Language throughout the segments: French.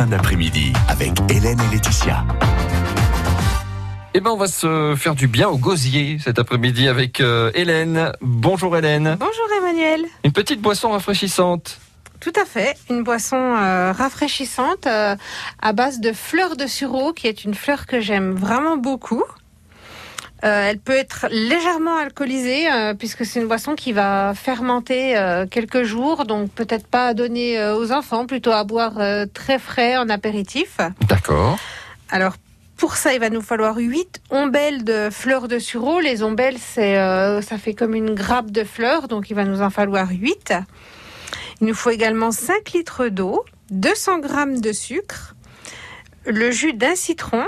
fin d'après-midi avec Hélène et Laetitia. Eh ben, on va se faire du bien au gosier cet après-midi avec euh, Hélène. Bonjour Hélène. Bonjour Emmanuel. Une petite boisson rafraîchissante. Tout à fait, une boisson euh, rafraîchissante euh, à base de fleurs de sureau, qui est une fleur que j'aime vraiment beaucoup. Euh, elle peut être légèrement alcoolisée euh, puisque c'est une boisson qui va fermenter euh, quelques jours, donc peut-être pas à donner aux enfants, plutôt à boire très frais en apéritif. D'accord. Alors pour ça, il va nous falloir 8 ombelles de fleurs de sureau. Les ombelles, c'est ça fait comme une grappe de fleurs, donc il va nous en falloir 8. Il nous faut également 5 litres d'eau, 200 grammes de sucre, le jus d'un citron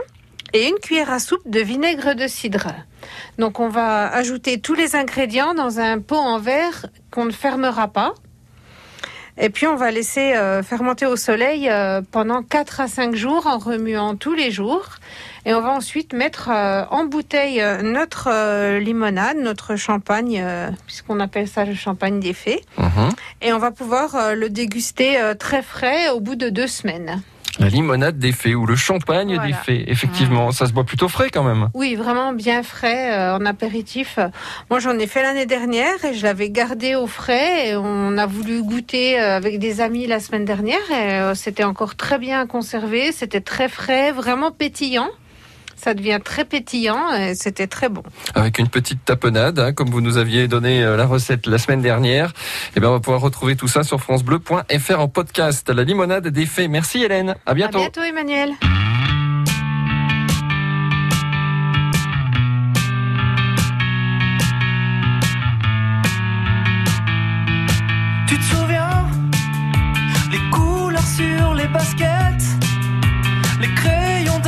et une cuillère à soupe de vinaigre de cidre. Donc on va ajouter tous les ingrédients dans un pot en verre qu'on ne fermera pas. Et puis on va laisser euh, fermenter au soleil euh, pendant 4 à 5 jours en remuant tous les jours. Et on va ensuite mettre euh, en bouteille euh, notre euh, limonade, notre champagne, puisqu'on appelle ça le champagne des fées. Mhm. Et on va pouvoir le déguster très frais au bout de deux semaines. La limonade des fées ou le champagne Voilà. des fées. Effectivement, ça se boit plutôt frais quand même. Oui, vraiment bien frais euh, en apéritif. Moi, j'en ai fait l'année dernière et je l'avais gardé au frais. Et on a voulu goûter avec des amis la semaine dernière et euh, c'était encore très bien conservé. C'était très frais, vraiment pétillant. Ça devient très pétillant et c'était très bon. Avec une petite tapenade, hein, comme vous nous aviez donné euh, la recette la semaine dernière. Eh bien, on va pouvoir retrouver tout ça sur francebleu.fr en podcast. La limonade des fées. Merci Hélène. À bientôt. À bientôt, Emmanuel. Tu te souviens? Les couleurs sur les baskets Les crayons